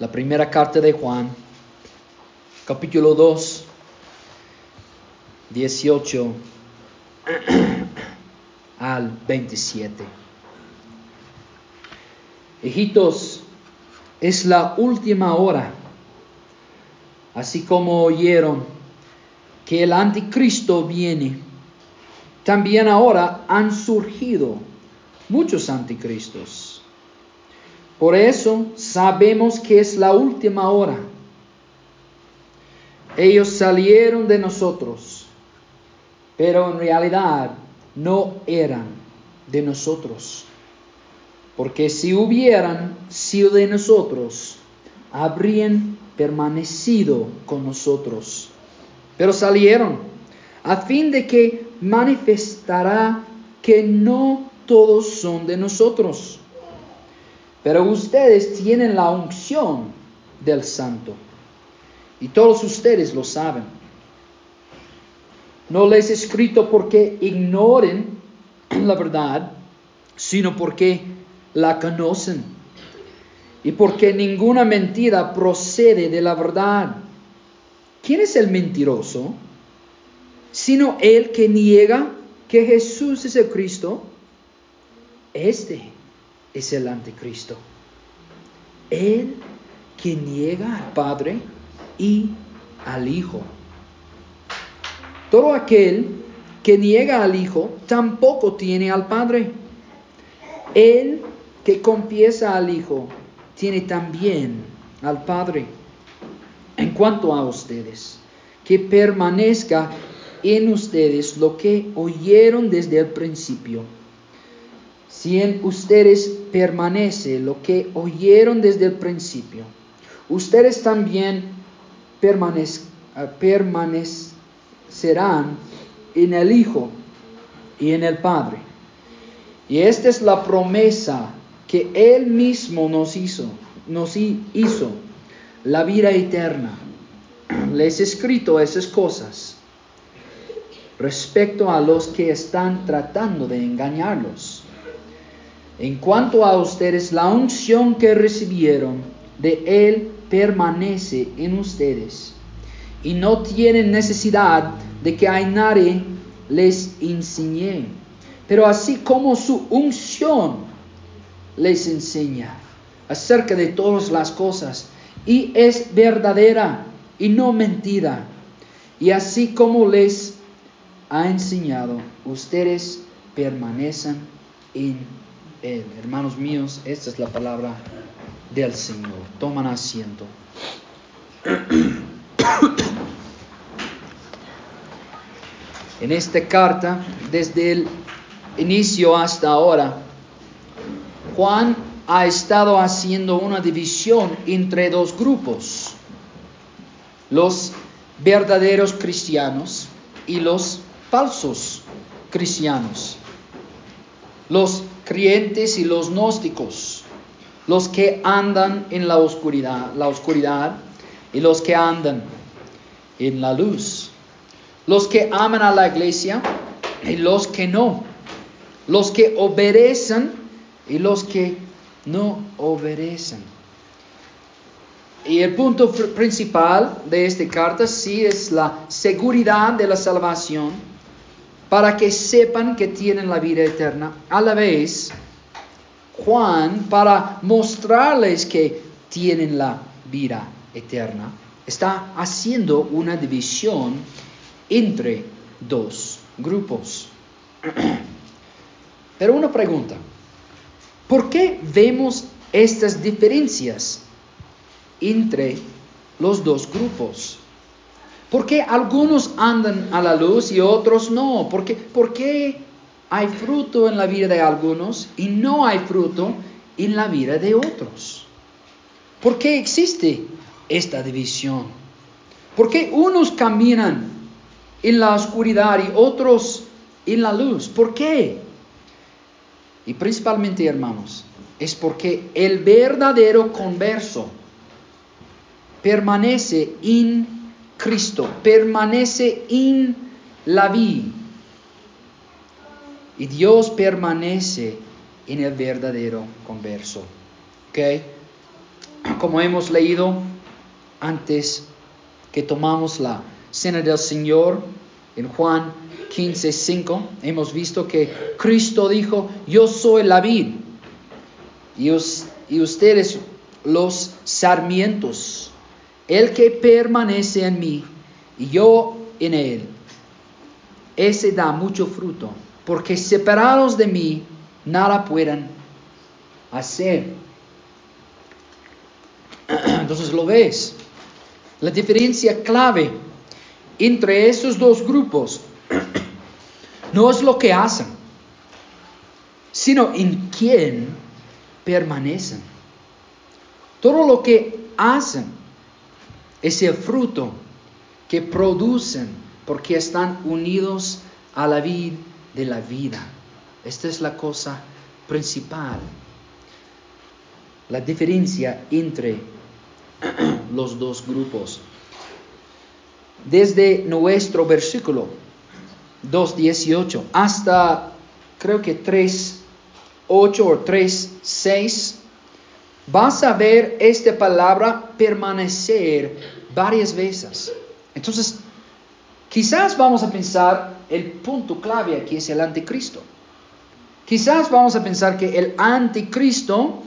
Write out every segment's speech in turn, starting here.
La primera carta de Juan, capítulo 2, 18 al 27. Hijitos, es la última hora, así como oyeron que el anticristo viene. También ahora han surgido muchos anticristos. Por eso sabemos que es la última hora. Ellos salieron de nosotros, pero en realidad no eran de nosotros. Porque si hubieran sido de nosotros, habrían permanecido con nosotros. Pero salieron a fin de que manifestará que no todos son de nosotros. Pero ustedes tienen la unción del santo. Y todos ustedes lo saben. No les he escrito porque ignoren la verdad, sino porque la conocen. Y porque ninguna mentira procede de la verdad. ¿Quién es el mentiroso? Sino el que niega que Jesús es el Cristo. Este es el anticristo. El que niega al Padre y al Hijo. Todo aquel que niega al Hijo tampoco tiene al Padre. El que confiesa al Hijo tiene también al Padre. En cuanto a ustedes, que permanezca en ustedes lo que oyeron desde el principio. Si en ustedes permanece lo que oyeron desde el principio, ustedes también permanecerán en el Hijo y en el Padre. Y esta es la promesa que Él mismo nos hizo, nos hizo, la vida eterna. Les he escrito esas cosas respecto a los que están tratando de engañarlos. En cuanto a ustedes, la unción que recibieron de Él permanece en ustedes y no tienen necesidad de que a nadie les enseñe. Pero así como su unción les enseña acerca de todas las cosas y es verdadera y no mentira. Y así como les ha enseñado, ustedes permanecen en él. Hermanos míos, esta es la palabra del Señor. Toman asiento. En esta carta, desde el inicio hasta ahora, Juan ha estado haciendo una división entre dos grupos, los verdaderos cristianos y los falsos cristianos, los creyentes y los gnósticos, los que andan en la oscuridad, la oscuridad y los que andan en la luz, los que aman a la iglesia y los que no, los que obedecen y los que no obedecen. Y el punto principal de esta carta sí es la seguridad de la salvación para que sepan que tienen la vida eterna. A la vez, Juan, para mostrarles que tienen la vida eterna, está haciendo una división entre dos grupos. Pero una pregunta, ¿por qué vemos estas diferencias entre los dos grupos? ¿Por qué algunos andan a la luz y otros no? ¿Por qué, ¿Por qué hay fruto en la vida de algunos y no hay fruto en la vida de otros? ¿Por qué existe esta división? ¿Por qué unos caminan en la oscuridad y otros en la luz? ¿Por qué? Y principalmente, hermanos, es porque el verdadero converso permanece en Cristo, permanece en la vida. Y Dios permanece en el verdadero converso. ¿Ok? como hemos leído antes que tomamos la cena del Señor en Juan 15, 5, hemos visto que Cristo dijo, yo soy la vid y, y ustedes los sarmientos. El que permanece en mí y yo en él, ese da mucho fruto, porque separados de mí nada puedan hacer. Entonces lo ves. La diferencia clave entre esos dos grupos no es lo que hacen, sino en quién permanecen. Todo lo que hacen es el fruto que producen porque están unidos a la vida de la vida. Esta es la cosa principal. La diferencia entre los dos grupos. Desde nuestro versículo 2.18 hasta creo que 3.8 o 3.6, vas a ver esta palabra permanecer varias veces. Entonces, quizás vamos a pensar el punto clave aquí es el anticristo. Quizás vamos a pensar que el anticristo,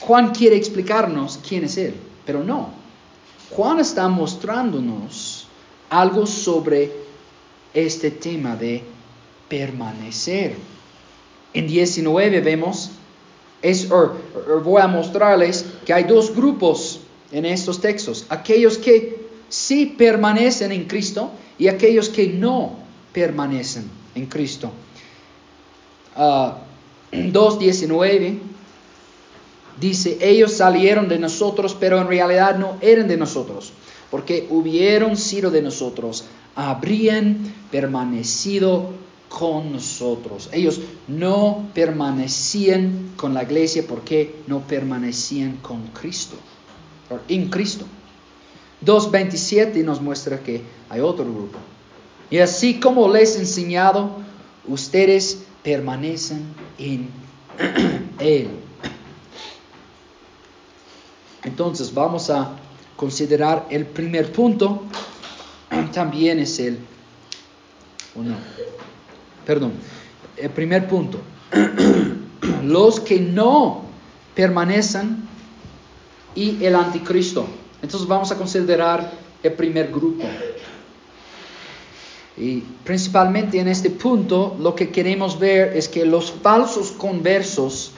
Juan quiere explicarnos quién es él, pero no. Juan está mostrándonos algo sobre este tema de permanecer. En 19 vemos, es, voy a mostrarles que hay dos grupos en estos textos. Aquellos que sí permanecen en Cristo y aquellos que no permanecen en Cristo. 2.19 ah, dice, ellos salieron de nosotros, pero en realidad no eran de nosotros, porque hubieron sido de nosotros, habrían permanecido con nosotros. Ellos no permanecían con la iglesia porque no permanecían con Cristo, en Cristo. 2.27 nos muestra que hay otro grupo. Y así como les he enseñado, ustedes permanecen en Él. Entonces vamos a considerar el primer punto. También es el... perdón. El primer punto. Los que no permanecen y el anticristo. Entonces vamos a considerar el primer grupo. Y principalmente en este punto lo que queremos ver es que los falsos conversos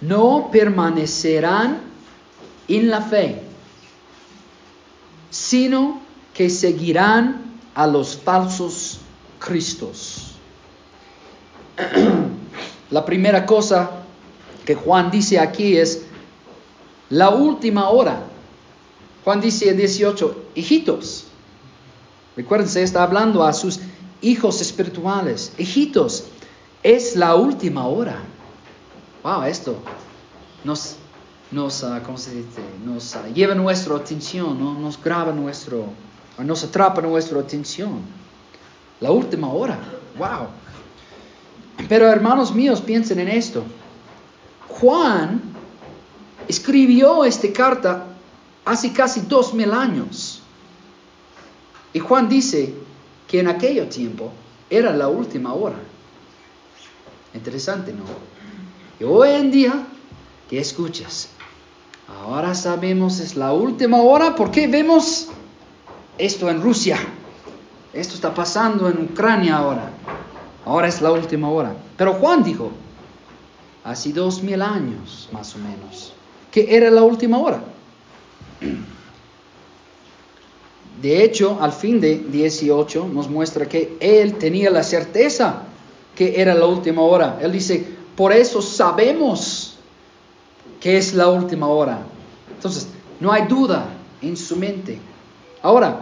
no permanecerán en la fe, sino que seguirán a los falsos Cristos. La primera cosa que Juan dice aquí es la última hora. Juan dice en 18, hijitos, recuérdense, está hablando a sus hijos espirituales, hijitos, es la última hora. Wow, esto nos, nos, uh, ¿cómo se dice? nos uh, lleva nuestra atención, ¿no? nos graba nuestro, nos atrapa nuestra atención. La última hora, wow. Pero hermanos míos, piensen en esto. Juan escribió esta carta hace casi dos mil años. Y Juan dice que en aquel tiempo era la última hora. Interesante, ¿no? Y hoy en día, ¿qué escuchas? Ahora sabemos es la última hora porque vemos esto en Rusia. Esto está pasando en Ucrania ahora. Ahora es la última hora. Pero Juan dijo, hace dos mil años más o menos, que era la última hora. De hecho, al fin de 18 nos muestra que él tenía la certeza que era la última hora. Él dice, por eso sabemos que es la última hora. Entonces, no hay duda en su mente. Ahora,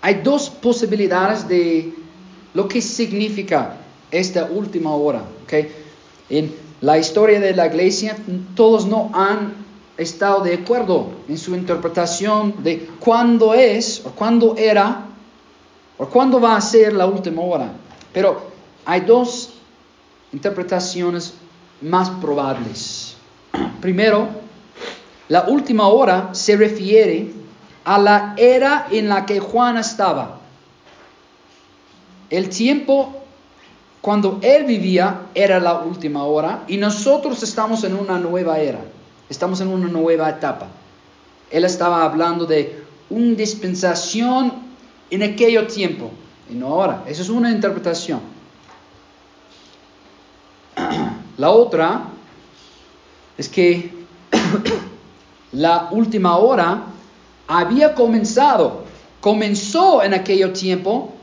hay dos posibilidades de lo que significa esta última hora. ¿okay? En la historia de la iglesia, todos no han estado de acuerdo en su interpretación de cuándo es o cuándo era o cuándo va a ser la última hora. Pero hay dos interpretaciones más probables. Primero, la última hora se refiere a la era en la que Juan estaba. El tiempo cuando él vivía era la última hora y nosotros estamos en una nueva era, estamos en una nueva etapa. Él estaba hablando de una dispensación en aquello tiempo y no ahora. Esa es una interpretación. La otra es que la última hora había comenzado, comenzó en aquello tiempo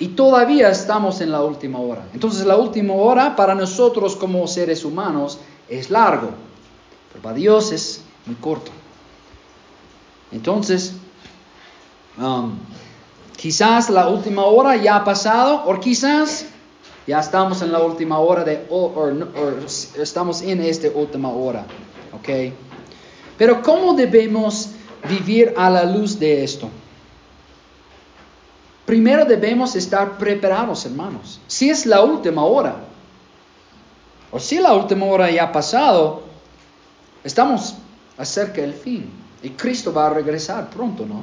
y todavía estamos en la última hora. Entonces la última hora para nosotros como seres humanos es largo, pero para Dios es muy corto. Entonces, um, quizás la última hora ya ha pasado o quizás ya estamos en la última hora de, o, estamos en esta última hora. ¿Ok? Pero ¿cómo debemos vivir a la luz de esto? Primero debemos estar preparados, hermanos. Si es la última hora, o si la última hora ya ha pasado, estamos acerca del fin. Y Cristo va a regresar pronto, ¿no?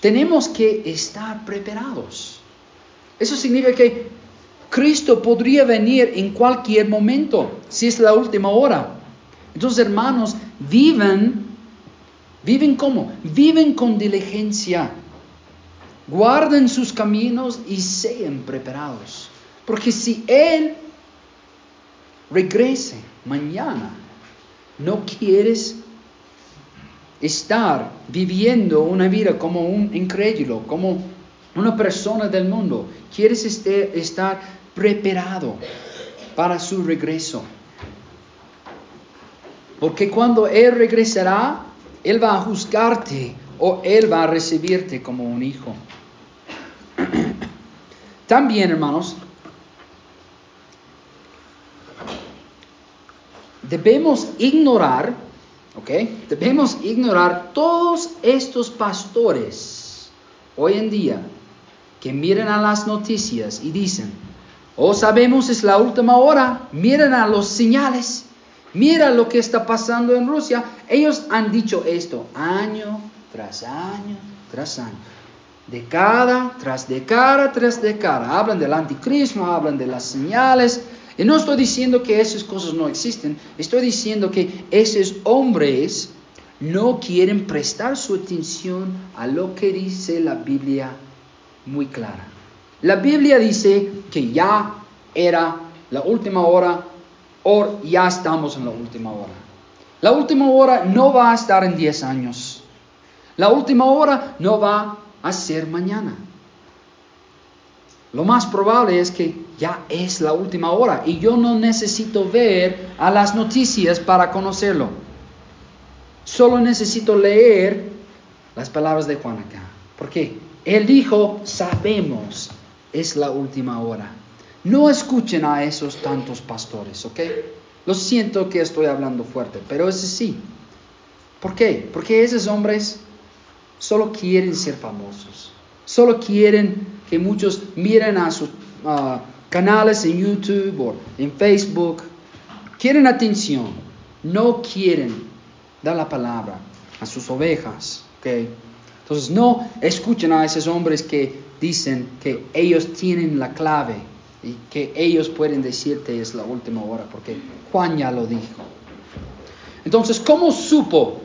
Tenemos que estar preparados. Eso significa que Cristo podría venir en cualquier momento, si es la última hora. Entonces, hermanos, viven, viven como? Viven con diligencia guarden sus caminos y sean preparados. Porque si Él regrese mañana, no quieres estar viviendo una vida como un incrédulo, como una persona del mundo. Quieres este, estar preparado para su regreso. Porque cuando Él regresará, Él va a juzgarte o Él va a recibirte como un hijo. También, hermanos, debemos ignorar, ¿ok? Debemos ignorar todos estos pastores hoy en día que miren a las noticias y dicen, oh sabemos es la última hora, miren a los señales, mira lo que está pasando en Rusia. Ellos han dicho esto año tras año tras año década tras década tras década. Hablan del anticristo, hablan de las señales. Y no estoy diciendo que esas cosas no existen, estoy diciendo que esos hombres no quieren prestar su atención a lo que dice la Biblia muy clara. La Biblia dice que ya era la última hora o ya estamos en la última hora. La última hora no va a estar en 10 años. La última hora no va a ser mañana. Lo más probable es que ya es la última hora y yo no necesito ver a las noticias para conocerlo. Solo necesito leer las palabras de Juan acá. Porque él dijo, sabemos, es la última hora. No escuchen a esos tantos pastores, ¿ok? Lo siento que estoy hablando fuerte, pero es así. ¿Por qué? Porque esos hombres solo quieren ser famosos. Solo quieren que muchos miren a sus canales en YouTube o en Facebook. Quieren atención. No quieren dar la palabra a sus ovejas. Entonces no escuchen a esos hombres que dicen que ellos tienen la clave y que ellos pueden decirte es la última hora, porque Juan ya lo dijo. Entonces, ¿cómo supo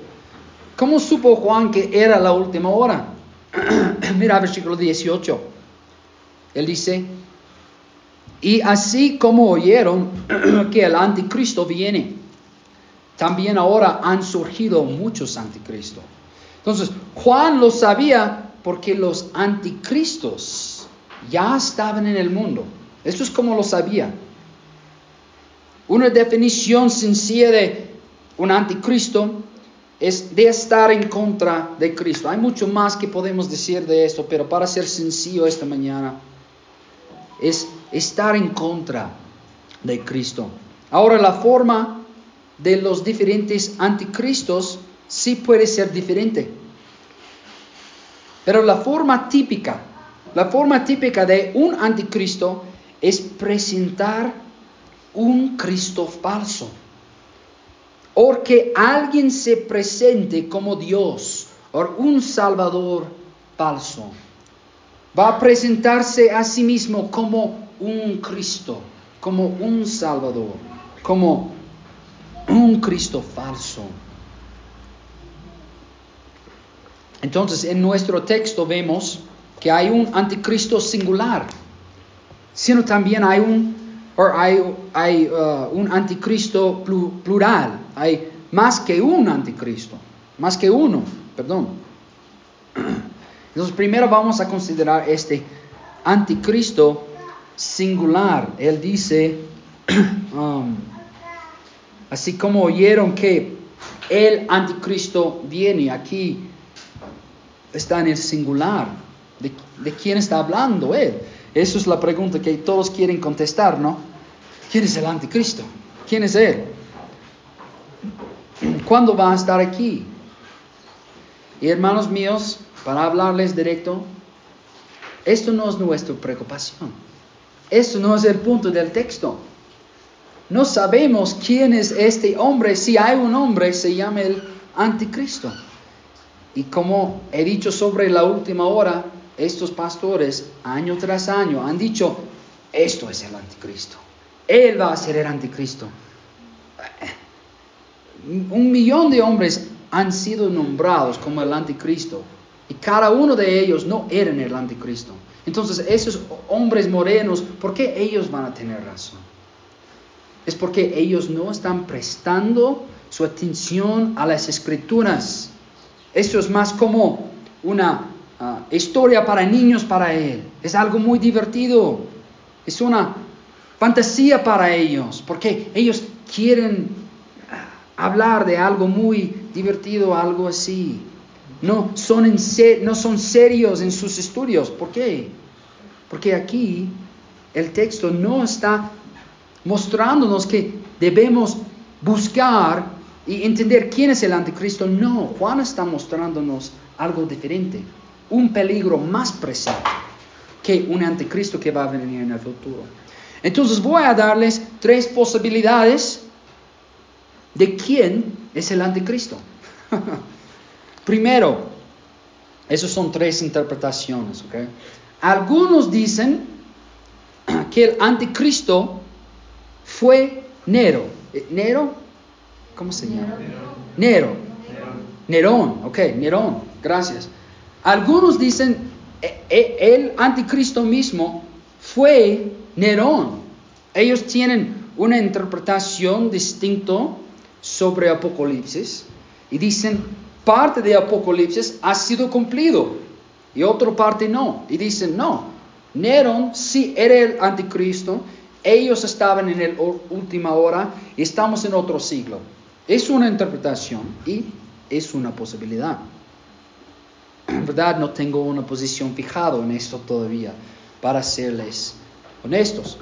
¿Cómo supo Juan que era la última hora? Mira versículo 18. Él dice, y así como oyeron que el anticristo viene, también ahora han surgido muchos anticristos. Entonces, Juan lo sabía porque los anticristos ya estaban en el mundo. Esto es como lo sabía. Una definición sencilla de un anticristo es de estar en contra de Cristo. Hay mucho más que podemos decir de esto, pero para ser sencillo esta mañana, es estar en contra de Cristo. Ahora la forma de los diferentes anticristos sí puede ser diferente. Pero la forma típica, la forma típica de un anticristo es presentar un Cristo falso o que alguien se presente como Dios o un Salvador falso. Va a presentarse a sí mismo como un Cristo, como un Salvador, como un Cristo falso. Entonces, en nuestro texto vemos que hay un anticristo singular, sino también hay un, hay, uh, un anticristo plural, hay más que un anticristo, más que uno, perdón. Entonces, primero vamos a considerar este anticristo singular. Él dice, um, así como oyeron que el anticristo viene aquí, está en el singular. ¿De, ¿De, quién está hablando él? Esa es la pregunta que todos quieren contestar, ¿no? ¿Quién es el anticristo? ¿Quién es él? ¿Cuándo va a estar aquí? Y hermanos míos, para hablarles directo, esto no es nuestra preocupación. Esto no es el punto del texto. No sabemos quién es este hombre. Si hay un hombre, se llama el anticristo. Y como he dicho sobre la última hora, estos pastores año tras año han dicho, esto es el anticristo. Él va a ser el anticristo. Un millón de hombres han sido nombrados como el anticristo. Y cada uno de ellos no eran el anticristo. Entonces, esos hombres morenos, ¿por qué ellos van a tener razón? Es porque ellos no están prestando su atención a las escrituras. Eso es más como una ah, historia para niños para él. Es algo muy divertido. Es una fantasía para ellos, porque ellos quieren hablar de algo muy divertido, algo así. No son, no son serios en sus estudios. ¿Por qué? Porque aquí el texto no está mostrándonos que debemos buscar y entender quién es el anticristo. No, Juan está mostrándonos algo diferente, un peligro más presente que un anticristo que va a venir en el futuro. Entonces voy a darles tres posibilidades de quién es el anticristo. Primero, esas son tres interpretaciones. Algunos dicen que el anticristo fue Nero. Eh, ¿Nero? ¿Cómo se llama? Nero. Nerón, ok, Nerón, gracias. Algunos dicen, e, e, el anticristo mismo fue Nerón. Ellos tienen una interpretación distinta sobre Apocalipsis y dicen, parte de Apocalipsis ha sido cumplido y otra parte no. Y dicen, no, Nerón sí era el anticristo, ellos estaban en la última hora y estamos en otro siglo. Es una interpretación y es una posibilidad. En verdad no tengo una posición fijada en esto todavía, para serles honestos.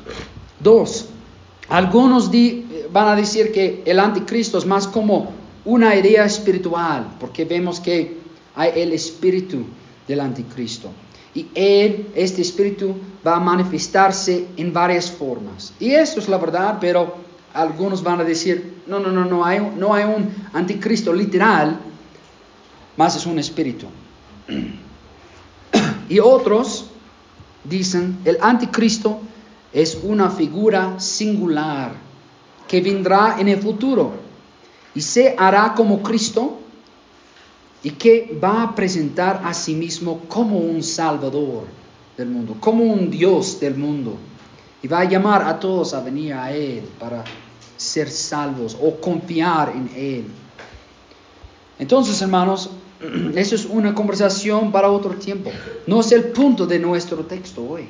Dos, algunos van a decir que el anticristo es más como una idea espiritual, porque vemos que hay el espíritu del anticristo. Y él, este espíritu, va a manifestarse en varias formas. Y eso es la verdad, pero algunos van a decir, no, no, no, no hay, no hay un anticristo literal, más es un espíritu. Y otros dicen, el anticristo es una figura singular que vendrá en el futuro y se hará como Cristo y que va a presentar a sí mismo como un salvador del mundo, como un Dios del mundo. Y va a llamar a todos a venir a Él para ser salvos o confiar en Él. Entonces, hermanos, eso es una conversación para otro tiempo. No es el punto de nuestro texto hoy.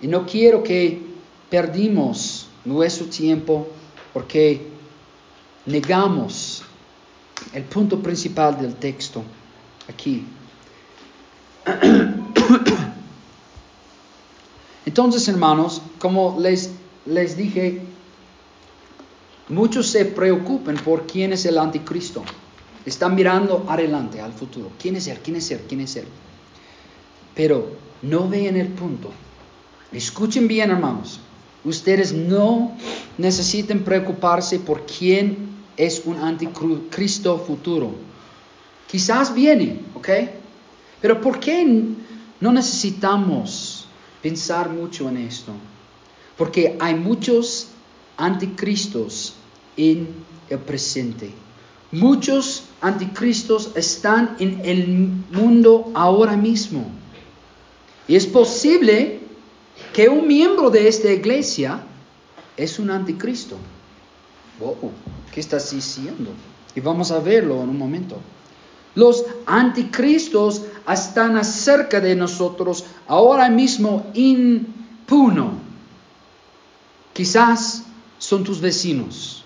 Y no quiero que perdimos nuestro tiempo porque negamos el punto principal del texto aquí. Entonces, hermanos, como les, les dije, muchos se preocupan por quién es el anticristo. Están mirando adelante, al futuro. ¿Quién es él? ¿Quién es él? ¿Quién es él? Pero no ven el punto. Escuchen bien, hermanos. ustedes no necesitan preocuparse por quién es un anticristo futuro. Quizás viene, ¿ok? Pero ¿por qué no necesitamos pensar mucho en esto? Porque hay muchos anticristos en el presente. Muchos anticristos están en el mundo ahora mismo. Y es posible que un miembro de esta iglesia es un anticristo. ¿Qué estás diciendo? Y vamos a verlo en un momento. Los anticristos están acerca de nosotros ahora mismo impuno. Quizás son tus vecinos.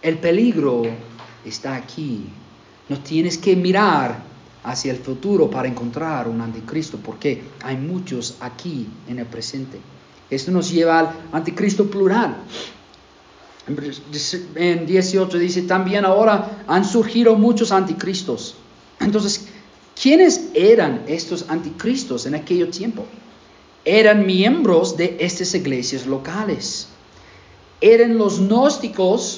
El peligro está aquí. No tienes que mirar hacia el futuro para encontrar un anticristo, porque hay muchos aquí en el presente. Esto nos lleva al anticristo plural. En 18 dice, también ahora han surgido muchos anticristos. Entonces, ¿quiénes eran estos anticristos en aquel tiempo? Eran miembros de estas iglesias locales. Eran los gnósticos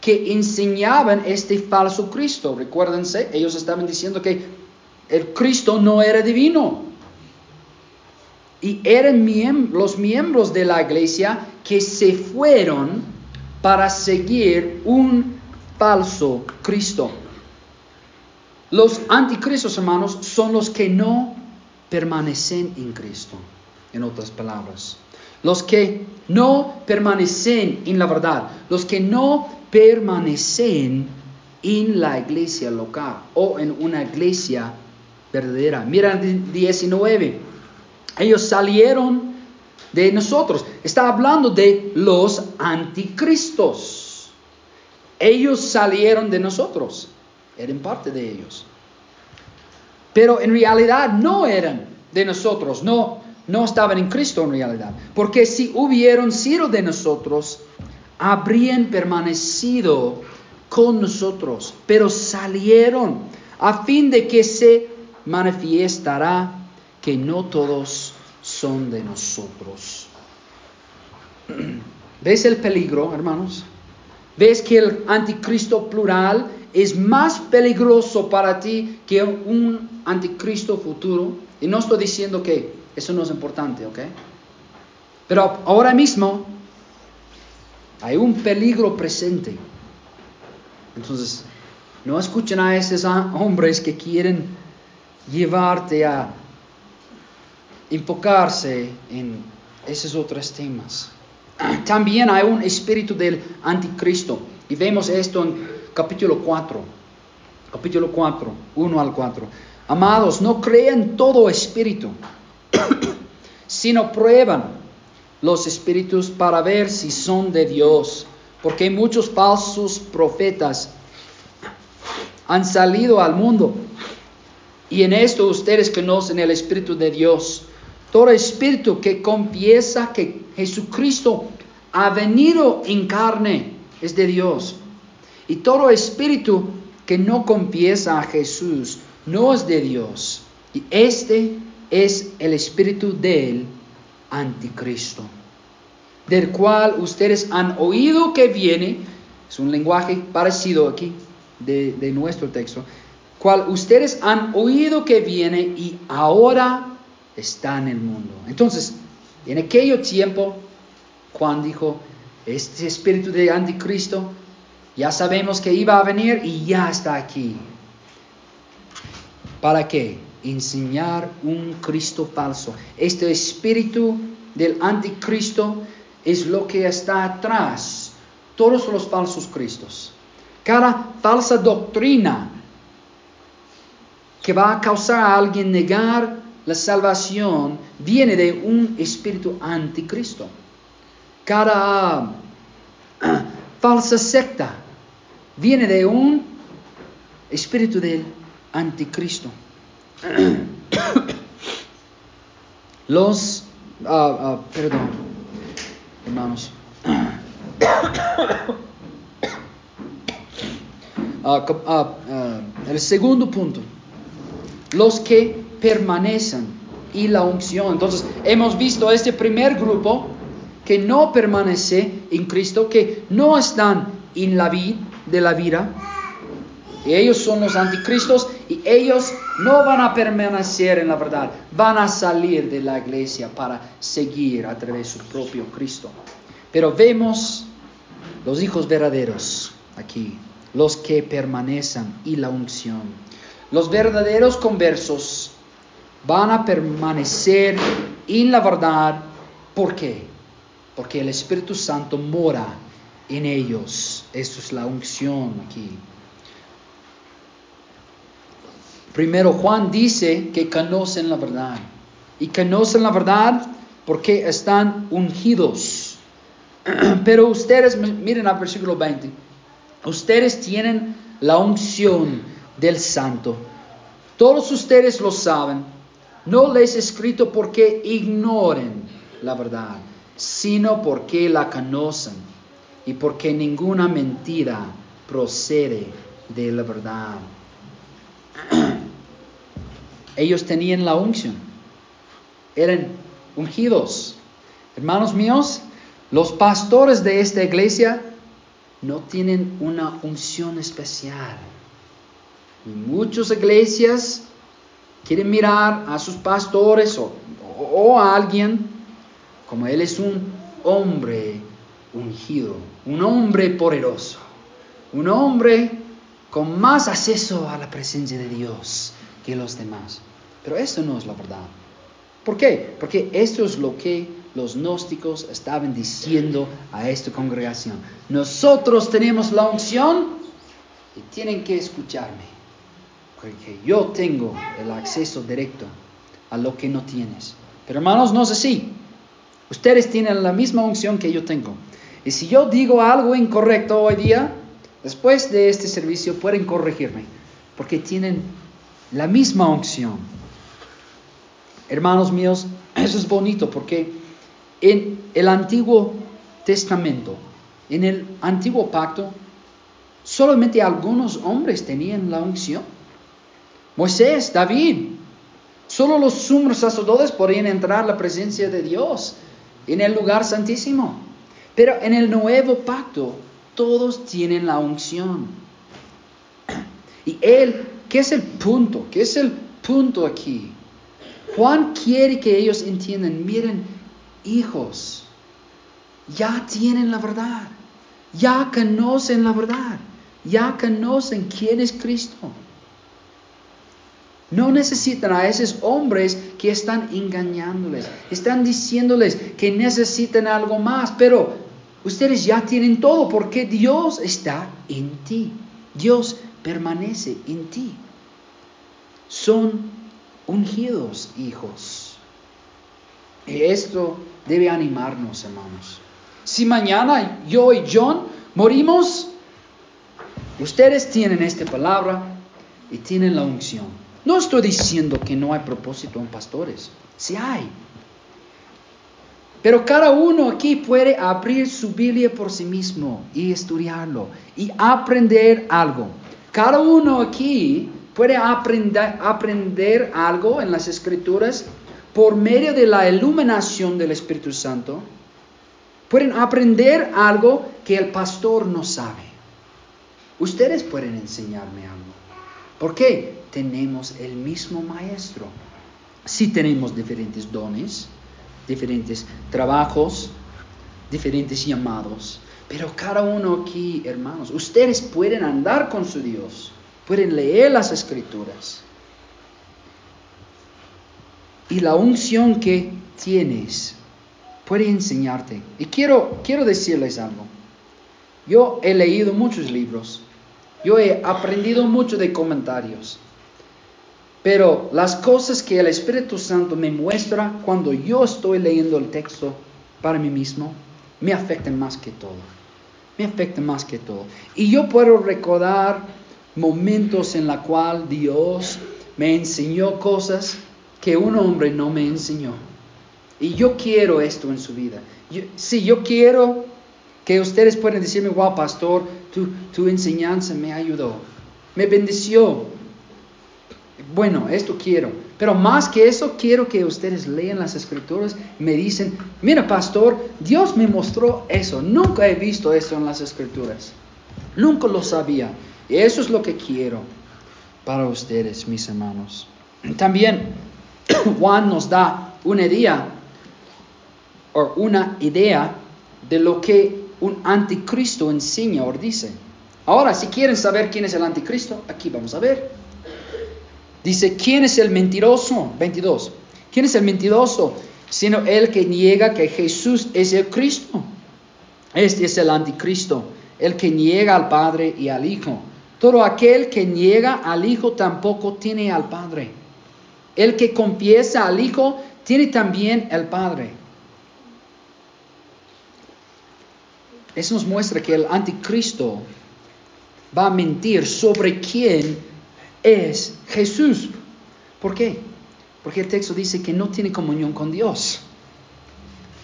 que enseñaban este falso Cristo. Recuérdense, ellos estaban diciendo que el Cristo no era divino. Y eran los miembros de la iglesia que se fueron para seguir un falso Cristo. Los anticristos, hermanos, son los que no permanecen en Cristo, en otras palabras. Los que no permanecen en la verdad, los que no permanecen en la iglesia local o en una iglesia verdadera. Mira 19. Ellos salieron de nosotros. Está hablando de los anticristos. Ellos salieron de nosotros. Eran parte de ellos. Pero en realidad no eran de nosotros. No, no estaban en Cristo en realidad. Porque si hubieran sido de nosotros, habrían permanecido con nosotros. Pero salieron a fin de que se manifestará que no todos son de nosotros. ¿Ves el peligro, hermanos? ¿Ves que el anticristo plural es más peligroso para ti que un anticristo futuro? Y no estoy diciendo que eso no es importante, ¿ok? Pero ahora mismo hay un peligro presente. Entonces, no escuchen a esos hombres que quieren llevarte a enfocarse en esos otros temas. También hay un espíritu del anticristo. Y vemos esto en capítulo 4. Capítulo 4, 1 al 4. Amados, no crean todo espíritu, sino prueban los espíritus para ver si son de Dios. Porque muchos falsos profetas han salido al mundo. Y en esto ustedes conocen el Espíritu de Dios. Todo espíritu que confiesa que Jesucristo ha venido en carne es de Dios. Y todo espíritu que no confiesa a Jesús no es de Dios. Y este es el espíritu del anticristo, del cual ustedes han oído que viene, es un lenguaje parecido aquí de, nuestro texto, cual ustedes han oído que viene y ahora está en el mundo. Entonces, en aquel tiempo, Juan dijo, este espíritu de anticristo, ya sabemos que iba a venir y ya está aquí. ¿Para qué? Enseñar un Cristo falso. Este espíritu del anticristo es lo que está atrás. Todos los falsos cristos. Cada falsa doctrina que va a causar a alguien negar la salvación viene de un espíritu anticristo. Cada falsa secta viene de un espíritu del anticristo. Los, ah, perdón, hermanos. Ah, el segundo punto, los que permanecen y la unción. Entonces, hemos visto este primer grupo que no permanece en Cristo, que no están en la vida de la vida. Ellos son los anticristos y ellos no van a permanecer en la verdad, van a salir de la iglesia para seguir a través de su propio Cristo. Pero vemos los hijos verdaderos aquí, los que permanecen y la unción. Los verdaderos conversos van a permanecer en la verdad. ¿Por qué? Porque el Espíritu Santo mora en ellos. Esto es la unción aquí. Primero Juan dice que conocen la verdad. Y conocen la verdad porque están ungidos. Pero ustedes, miren al versículo 20, ustedes tienen la unción del santo. Todos ustedes lo saben. No les he escrito porque ignoren la verdad, sino porque la conocen y porque ninguna mentira procede de la verdad. Ellos tenían la unción, eran ungidos. Hermanos míos, los pastores de esta iglesia no tienen una unción especial. muchas iglesias quieren mirar a sus pastores o, a alguien como él es un hombre ungido, un hombre poderoso, un hombre con más acceso a la presencia de Dios que los demás. Pero eso no es la verdad. ¿Por qué? Porque esto es lo que los gnósticos estaban diciendo a esta congregación. Nosotros tenemos la unción y tienen que escucharme. Porque yo tengo el acceso directo a lo que no tienes. Pero hermanos, no es así. Ustedes tienen la misma unción que yo tengo. Y si yo digo algo incorrecto hoy día, después de este servicio pueden corregirme. Porque tienen la misma unción. Hermanos míos, eso es bonito porque en el Antiguo Testamento, en el Antiguo Pacto, solamente algunos hombres tenían la unción. Moisés, David, solo los sumos sacerdotes podían entrar a la presencia de Dios en el lugar santísimo. Pero en el nuevo pacto todos tienen la unción. Y él, ¿qué es el punto? ¿Qué es el punto aquí? Juan quiere que ellos entiendan, miren, hijos, ya tienen la verdad, ya conocen la verdad, ya conocen quién es Cristo. No necesitan a esos hombres que están engañándoles, están diciéndoles que necesitan algo más, pero ustedes ya tienen todo porque Dios está en ti. Dios permanece en ti. Son ungidos hijos. Y esto debe animarnos, hermanos. Si mañana yo y John morimos, ustedes tienen esta palabra y tienen la unción. No estoy diciendo que no hay propósito en pastores, sí hay. Pero cada uno aquí puede abrir su Biblia por sí mismo y estudiarlo y aprender algo. Cada uno aquí puede aprender, algo en las escrituras por medio de la iluminación del Espíritu Santo. Pueden aprender algo que el pastor no sabe. Ustedes pueden enseñarme algo. ¿Por qué? tenemos el mismo maestro. Sí tenemos diferentes dones, diferentes trabajos, diferentes llamados, pero cada uno aquí, hermanos, ustedes pueden andar con su Dios, pueden leer las escrituras. Y la unción que tienes puede enseñarte. Y quiero, quiero decirles algo. Yo he leído muchos libros. Yo he aprendido mucho de comentarios. Pero las cosas que el Espíritu Santo me muestra cuando yo estoy leyendo el texto para mí mismo, me afectan más que todo. Me afectan más que todo. Y yo puedo recordar momentos en la cual Dios me enseñó cosas que un hombre no me enseñó. Y yo quiero esto en su vida. Si yo quiero que ustedes puedan decirme, wow, pastor, tu, tu enseñanza me ayudó, me bendició, bueno, esto quiero, Pero más que eso, quiero que ustedes lean las escrituras me dicen, mira pastor, Dios me mostró eso. Nunca he visto eso en las escrituras. Nunca lo sabía. Y eso es lo que quiero para ustedes, mis hermanos. También Juan nos da una idea o una idea de lo que un anticristo enseña o dice. Ahora, si quieren saber quién es el anticristo, aquí vamos a ver. Dice, ¿quién es el mentiroso? 22. ¿Quién es el mentiroso? Sino el que niega que Jesús es el Cristo. Este es el anticristo, el que niega al Padre y al Hijo. Todo aquel que niega al Hijo tampoco tiene al Padre. El que confiesa al Hijo tiene también al Padre. Eso nos muestra que el anticristo va a mentir sobre quién es Jesús. ¿Por qué? Porque el texto dice que no tiene comunión con Dios.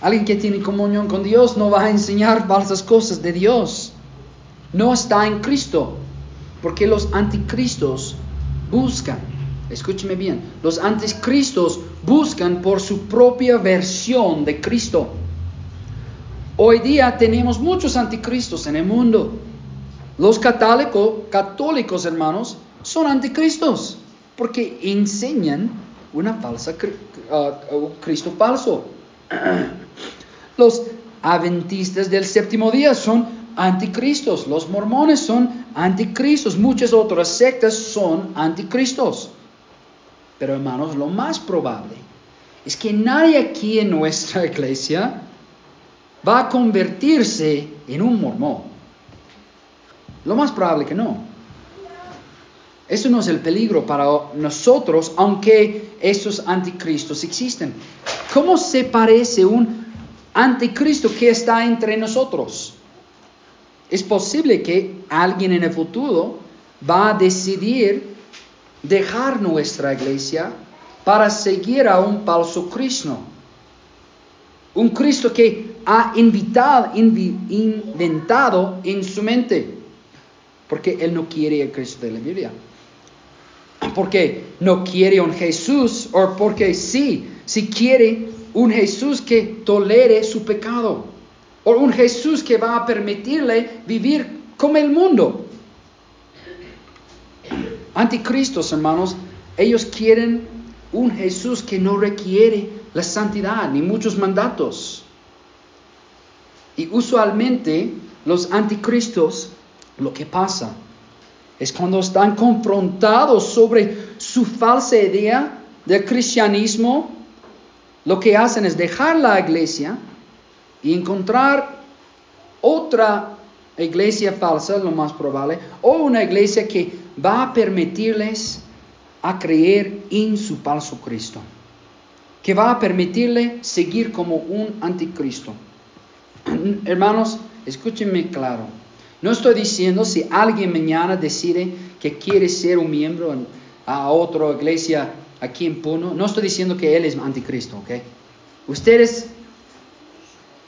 Alguien que tiene comunión con Dios no va a enseñar falsas cosas de Dios. No está en Cristo. Porque los anticristos buscan, escúcheme bien, los anticristos buscan por su propia versión de Cristo. Hoy día tenemos muchos anticristos en el mundo. Los católicos, católicos hermanos, son anticristos porque enseñan una falsa uh, Cristo falso. Los adventistas del séptimo día son anticristos, los mormones son anticristos, muchas otras sectas son anticristos. Pero hermanos, lo más probable es que nadie aquí en nuestra iglesia va a convertirse en un mormón. Lo más probable que no. Eso no es el peligro para nosotros, aunque esos anticristos existen. ¿Cómo se parece un anticristo que está entre nosotros? Es posible que alguien en el futuro va a decidir dejar nuestra iglesia para seguir a un falso Cristo. Un Cristo que ha invitado, inventado en su mente. Porque él no quiere el Cristo de la Biblia porque no quiere un Jesús o porque sí, si quiere un Jesús que tolere su pecado o un Jesús que va a permitirle vivir como el mundo. Anticristos, hermanos, ellos quieren un Jesús que no requiere la santidad ni muchos mandatos. Y usualmente los anticristos, lo que pasa es cuando están confrontados sobre su falsa idea del cristianismo, lo que hacen es dejar la iglesia y encontrar otra iglesia falsa, lo más probable, o una iglesia que va a permitirles a creer en su falso Cristo, que va a permitirle seguir como un anticristo. Hermanos, escúchenme claro. No estoy diciendo si alguien mañana decide que quiere ser un miembro a otra iglesia aquí en Puno, no estoy diciendo que él es anticristo, ¿ok? Ustedes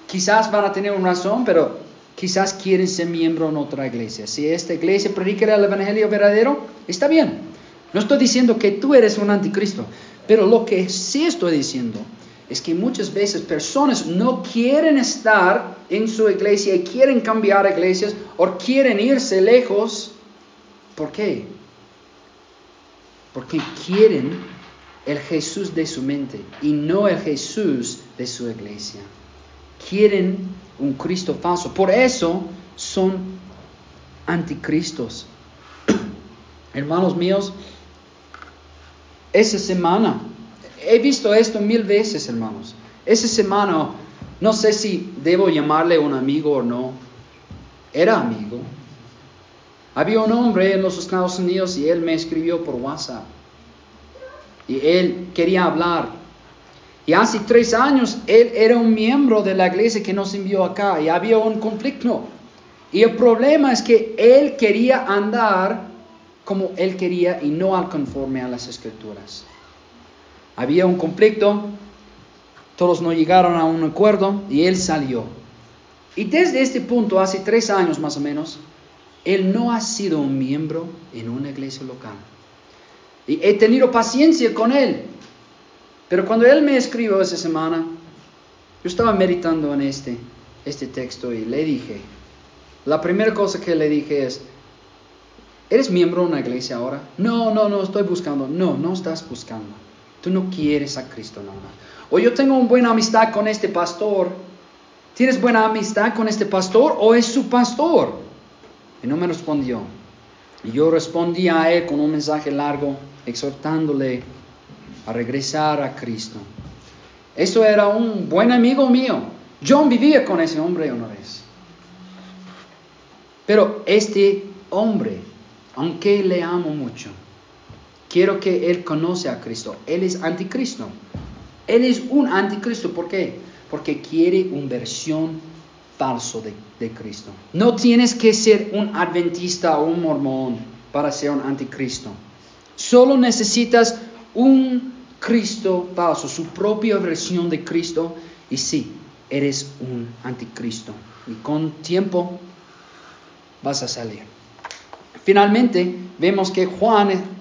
quizás van a tener una razón, pero quizás quieren ser miembro en otra iglesia. Si esta iglesia predica el evangelio verdadero, está bien. No estoy diciendo que tú eres un anticristo, pero lo que sí estoy diciendo es que muchas veces personas no quieren estar en su iglesia y quieren cambiar iglesias o quieren irse lejos. ¿Por qué? Porque quieren el Jesús de su mente y no el Jesús de su iglesia. Quieren un Cristo falso. Por eso son anticristos. Hermanos míos, esa semana he visto esto mil veces, hermanos. Esa semana, no sé si debo llamarle un amigo o no. Era amigo. Había un hombre en los Estados Unidos y él me escribió por WhatsApp. Y él quería hablar. Y hace tres años él era un miembro de la iglesia que nos envió acá y había un conflicto. Y el problema es que él quería andar como él quería y no al conforme a las escrituras. Había un conflicto, todos no llegaron a un acuerdo y él salió. Y desde este punto, hace tres años más o menos, él no ha sido un miembro en una iglesia local. Y he tenido paciencia con él Pero cuando él me escribió esa semana, yo estaba meditando en este, este texto y le dije, la primera cosa que le dije es, ¿eres miembro de una iglesia ahora? No, no, no, estoy buscando. No, no estás buscando. Tú no quieres a Cristo nada más. O yo tengo una buena amistad con este pastor. ¿Tienes buena amistad con este pastor o es su pastor? Y no me respondió. Y yo respondí a él con un mensaje largo, exhortándole a regresar a Cristo. Eso era un buen amigo mío. John vivía con ese hombre una vez. Pero este hombre, aunque le amo mucho, quiero que él conoce a Cristo. Él es anticristo. Él es un anticristo. ¿Por qué? Porque quiere una versión falso de, Cristo. No tienes que ser un adventista o un mormón para ser un anticristo. Solo necesitas un Cristo falso, su propia versión de Cristo. Y sí, eres un anticristo. Y con tiempo vas a salir. Finalmente, vemos que Juan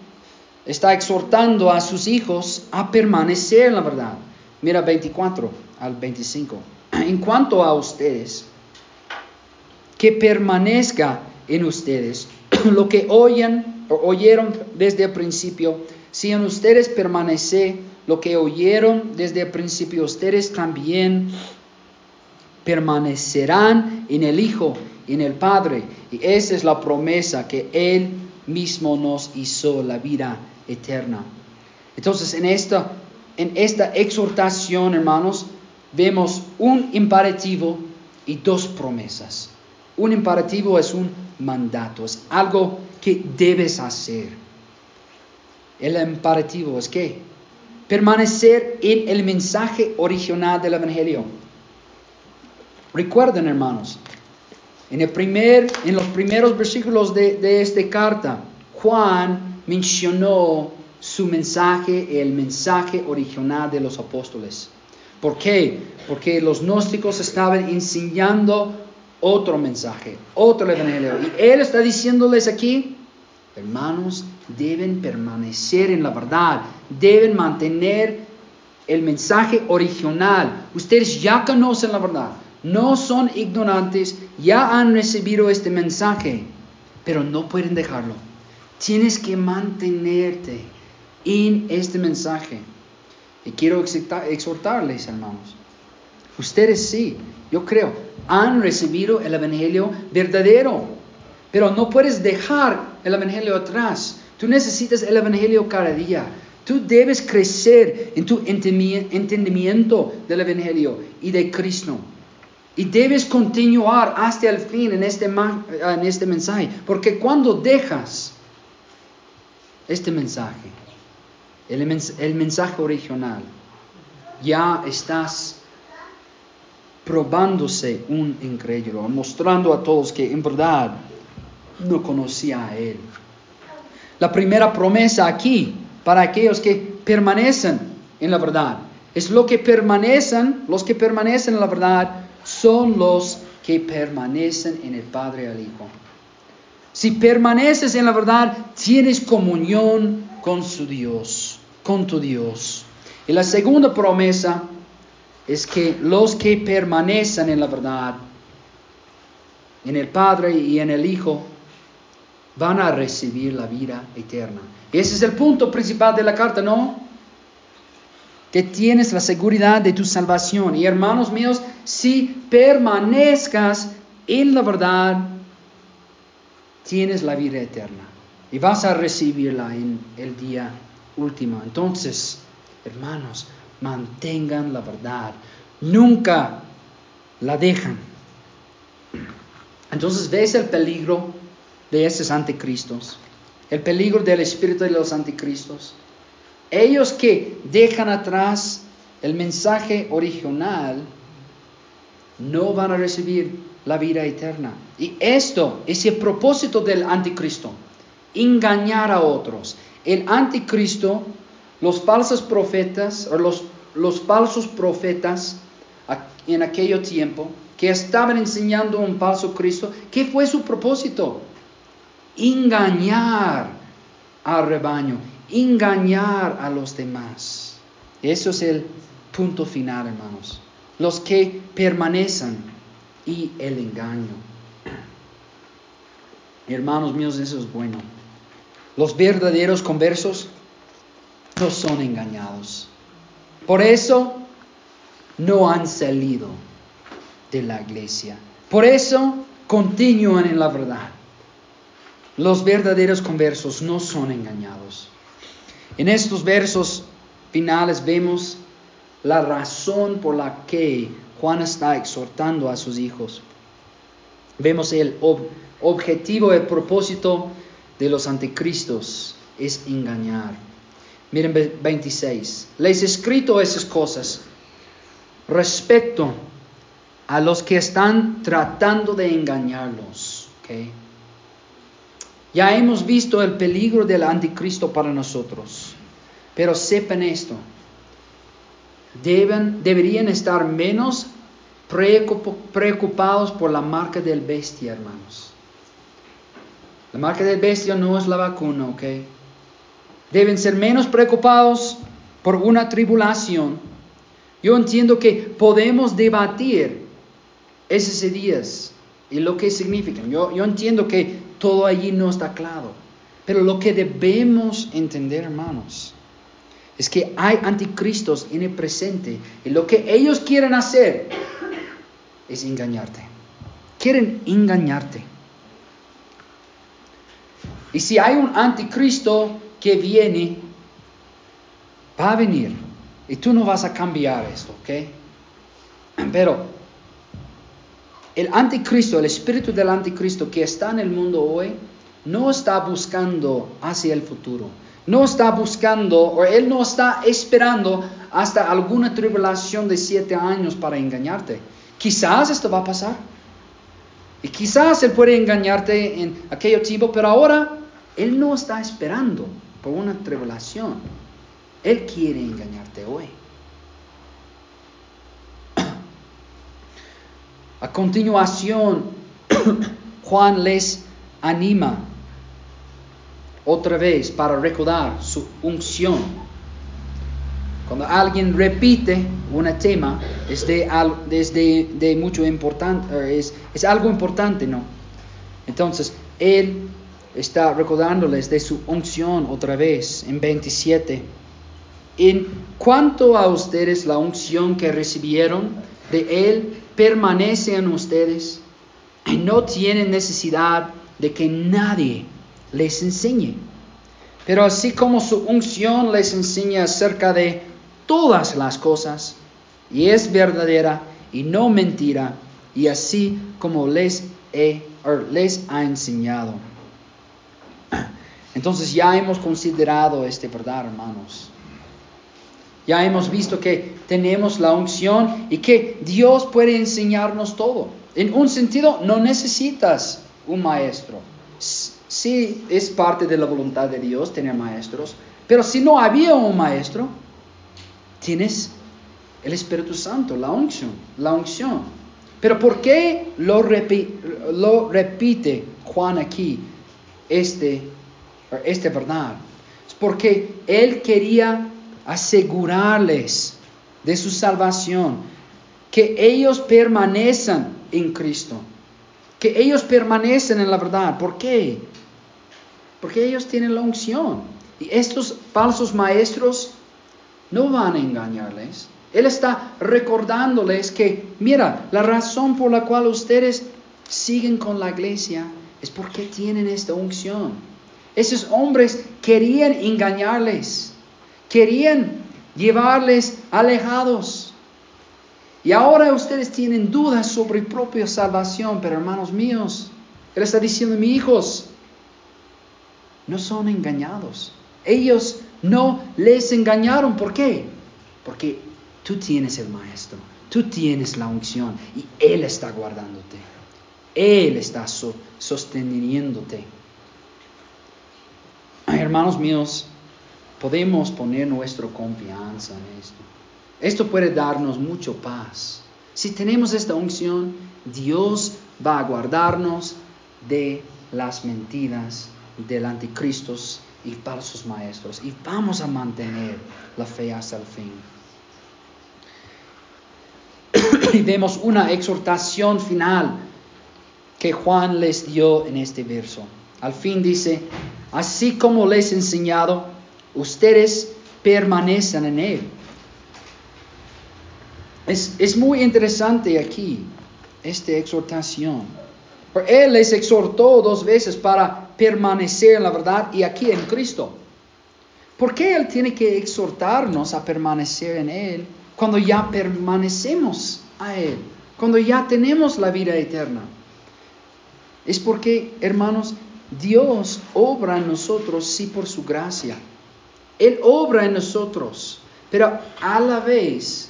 está exhortando a sus hijos a permanecer en la verdad. Mira 24 al 25. En cuanto a ustedes, que permanezca en ustedes lo que oyen o oyeron desde el principio. Si en ustedes permanece lo que oyeron desde el principio, ustedes también permanecerán en el Hijo, en el Padre. Y esa es la promesa que Él mismo nos hizo, la vida eterna. Entonces, en esta, en esta exhortación, hermanos, vemos un imperativo y dos promesas. Un imperativo es un mandato, es algo que debes hacer. El imperativo es que permanecer en el mensaje original del Evangelio. Recuerden, hermanos, en, el primer, en los primeros versículos de, de esta carta, Juan mencionó su mensaje, el mensaje original de los apóstoles. ¿Por qué? Porque los gnósticos estaban enseñando otro mensaje, otro evangelio. Y él está diciéndoles aquí, hermanos, deben permanecer en la verdad, deben mantener el mensaje original. Ustedes ya conocen la verdad, no son ignorantes, ya han recibido este mensaje, pero no pueden dejarlo. Tienes que mantenerte en este mensaje. Y quiero exhortarles, hermanos. Ustedes sí, yo creo, han recibido el Evangelio verdadero, pero no puedes dejar el Evangelio atrás. Tú necesitas el Evangelio cada día. Tú debes crecer en tu entendimiento del Evangelio y de Cristo. Y debes continuar hasta el fin en este, en este mensaje. Porque cuando dejas este mensaje, el, el mensaje original, ya estás probándose un incrédulo, mostrando a todos que en verdad no conocía a Él. La primera promesa aquí para aquellos que permanecen en la verdad es lo que permanecen, los que permanecen en la verdad son los que permanecen en el Padre el Hijo. Si permaneces en la verdad, tienes comunión con su Dios, con tu Dios. Y la segunda promesa es que los que permanecen en la verdad, en el Padre y en el Hijo, van a recibir la vida eterna. Ese es el punto principal de la carta, ¿no? Que tienes la seguridad de tu salvación. Y hermanos míos, si permanezcas en la verdad, tienes la vida eterna. Y vas a recibirla en el día último. Entonces, hermanos, mantengan la verdad. Nunca la dejan. Entonces ves el peligro de esos anticristos, el peligro del espíritu de los anticristos. Ellos que dejan atrás el mensaje original no van a recibir la vida eterna. Y esto es el propósito del anticristo, engañar a otros. El anticristo los falsos profetas, o los, los falsos profetas en aquel tiempo, que estaban enseñando un falso Cristo, ¿qué fue su propósito? Engañar al rebaño, engañar a los demás. Eso es el punto final, hermanos. Los que permanecen y el engaño. Hermanos míos, eso es bueno. Los verdaderos conversos no son engañados. Por eso no han salido de la iglesia. Por eso continúan en la verdad. Los verdaderos conversos no son engañados. En estos versos finales vemos la razón por la que Juan está exhortando a sus hijos. Vemos el objetivo, el propósito de los anticristos es engañar. Miren 26. Les he escrito esas cosas respecto a los que están tratando de engañarlos. Ya hemos visto el peligro del anticristo para nosotros, pero sepan esto, deben, deberían estar menos preocupados por la marca del bestia, hermanos. La marca del bestia no es la vacuna, ¿ok? Deben ser menos preocupados por una tribulación. Yo entiendo que podemos debatir esos días y lo que significan. Yo, yo entiendo que todo allí no está claro. Pero lo que debemos entender, hermanos, es que hay anticristos en el presente y lo que ellos quieren hacer es engañarte. Quieren engañarte. Y si hay un anticristo que viene, va a venir. Y tú no vas a cambiar esto, ¿ok? Pero el anticristo, el espíritu del anticristo que está en el mundo hoy, no está buscando hacia el futuro. No está buscando, o él no está esperando hasta alguna tribulación de siete años para engañarte. Quizás esto va a pasar. Y quizás él puede engañarte en aquel tiempo, pero ahora él no está esperando por una tribulación. Él quiere engañarte hoy. A continuación, Juan les anima otra vez para recordar su unción. Cuando alguien repite un tema, es de, mucho importante, eh, es, es algo importante, ¿no? Entonces, él está recordándoles de su unción otra vez en 27. En cuanto a ustedes, la unción que recibieron de Él permanece en ustedes y no tienen necesidad de que nadie les enseñe. Pero así como su unción les enseña acerca de todas las cosas, y es verdadera y no mentira, y así como les, he, er, les ha enseñado. Entonces ya hemos considerado este verdad, hermanos. Ya hemos visto que tenemos la unción y que Dios puede enseñarnos todo. En un sentido, no necesitas un maestro. Sí es parte de la voluntad de Dios tener maestros, pero si no había un maestro, tienes el Espíritu Santo, la unción, la unción. Pero ¿por qué lo, lo repite Juan aquí, este, este verdad? Es porque él quería asegurarles de su salvación, que ellos permanezcan en Cristo, que ellos permanecen en la verdad. ¿Por qué? Porque ellos tienen la unción. Y estos falsos maestros no van a engañarles. Él está recordándoles que, mira, la razón por la cual ustedes siguen con la iglesia es porque tienen esta unción. Esos hombres querían engañarles. Querían llevarles alejados. Y ahora ustedes tienen dudas sobre propia salvación, pero hermanos míos, Él está diciendo, mis hijos, no son engañados. Ellos no les engañaron. ¿Por qué? Porque tú tienes el maestro, tú tienes la unción y Él está guardándote. Él está sosteniéndote. hermanos míos, podemos poner nuestra confianza en esto. Esto puede darnos mucho paz. Si tenemos esta unción, Dios va a guardarnos de las mentiras del anticristo y falsos maestros. Y vamos a mantener la fe hasta el fin. y vemos una exhortación final que Juan les dio en este verso. Al fin dice, así como les he enseñado, ustedes permanecen en él. Es, es muy interesante aquí esta exhortación. Él les exhortó dos veces para permanecer en la verdad y aquí en Cristo. ¿Por qué Él tiene que exhortarnos a permanecer en Él cuando ya permanecemos a Él? Cuando ya tenemos la vida eterna. Es porque, hermanos, Dios obra en nosotros, sí, por su gracia. Él obra en nosotros, pero a la vez,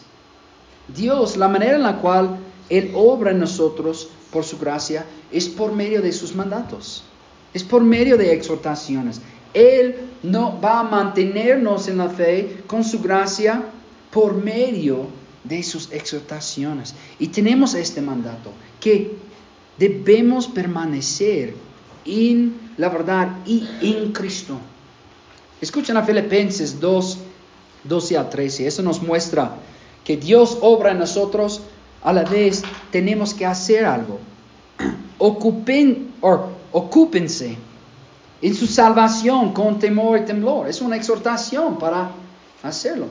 Dios, la manera en la cual Él obra en nosotros por su gracia, es por medio de sus mandatos, es por medio de exhortaciones. Él no va a mantenernos en la fe con su gracia por medio de sus exhortaciones. Y tenemos este mandato, que debemos permanecer en la verdad y en Cristo. Escuchen a Filipenses 2, 12 a 13. Eso nos muestra que Dios obra en nosotros, a la vez tenemos que hacer algo. Ocupen, ocúpense en su salvación con temor y temblor. Es una exhortación para hacerlo.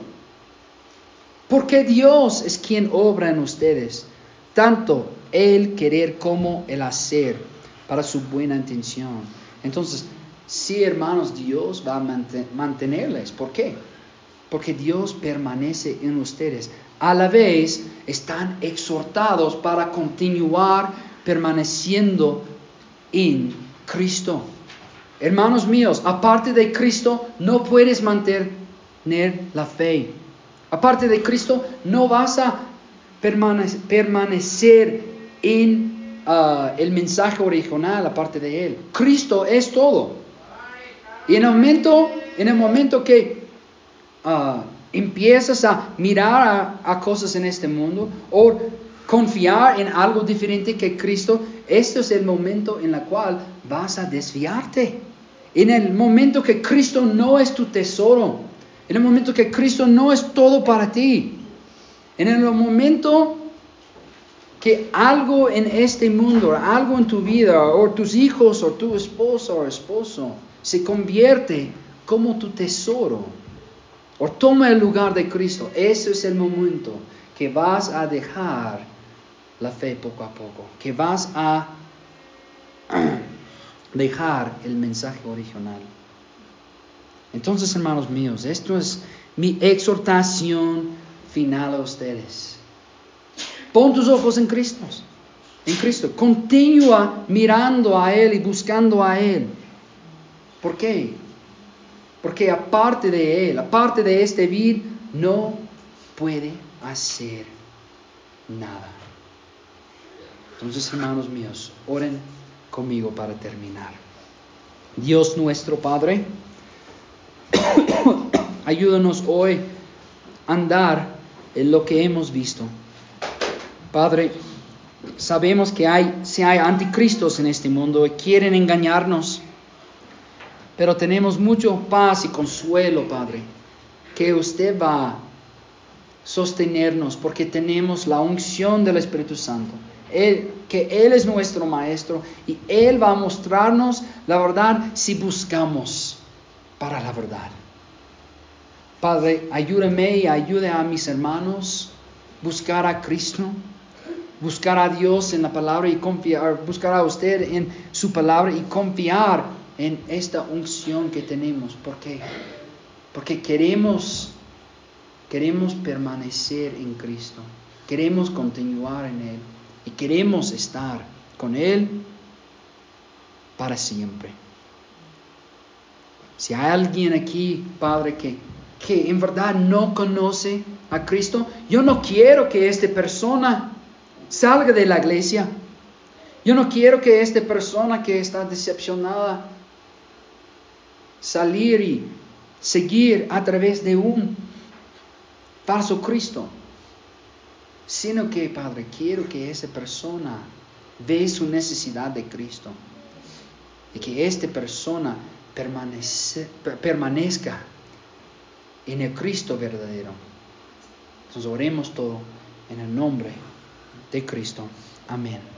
Porque Dios es quien obra en ustedes, tanto el querer como el hacer para su buena intención. Entonces, sí, hermanos, Dios va a mantenerles. ¿Por qué? Porque Dios permanece en ustedes. A la vez, están exhortados para continuar permaneciendo en Cristo. Hermanos míos, aparte de Cristo, no puedes mantener la fe. Aparte de Cristo, no vas a permanecer en ah, el mensaje original, aparte de Él. Cristo es todo. Y en el momento, en el momento que ah, empiezas a mirar a, a, cosas en este mundo o confiar en algo diferente que Cristo, este es el momento en el cual vas a desviarte. En el momento que Cristo no es tu tesoro, en el momento que Cristo no es todo para ti, en el momento que algo en este mundo, algo en tu vida, o tus hijos, o tu esposa o esposo, se convierte como tu tesoro, o toma el lugar de Cristo, ese es el momento que vas a dejar la fe poco a poco, que vas a dejar el mensaje original. Entonces, hermanos míos, esto es mi exhortación final a ustedes. Pon tus ojos en Cristo, en Cristo. Continúa mirando a Él y buscando a Él. ¿Por qué? Porque aparte de Él, aparte de este vid, no puede hacer nada. Entonces, hermanos míos, oren conmigo para terminar. Dios nuestro Padre, ayúdanos hoy a andar en lo que hemos visto. Padre, sabemos que hay, si hay anticristos en este mundo y quieren engañarnos, pero tenemos mucho paz y consuelo, Padre, que usted va a sostenernos porque tenemos la unción del Espíritu Santo. Él, que Él es nuestro Maestro y Él va a mostrarnos la verdad si buscamos para la verdad. Padre, ayúdame y ayude a mis hermanos buscar a Cristo, buscar a Dios en la palabra y confiar, buscar a usted en su palabra y confiar en esta unción que tenemos. ¿Por qué? Porque queremos, queremos permanecer en Cristo, queremos continuar en Él y queremos estar con Él para siempre. Si hay alguien aquí, Padre, que, que en verdad no conoce a Cristo, yo no quiero que esta persona salga de la iglesia. Yo no quiero que esta persona que está decepcionada salir y seguir a través de un falso Cristo, sino que, Padre, quiero que esa persona ve su necesidad de Cristo y que esta persona permanece, permanezca en el Cristo verdadero. Entonces oremos todo en el nombre de Cristo. Amén.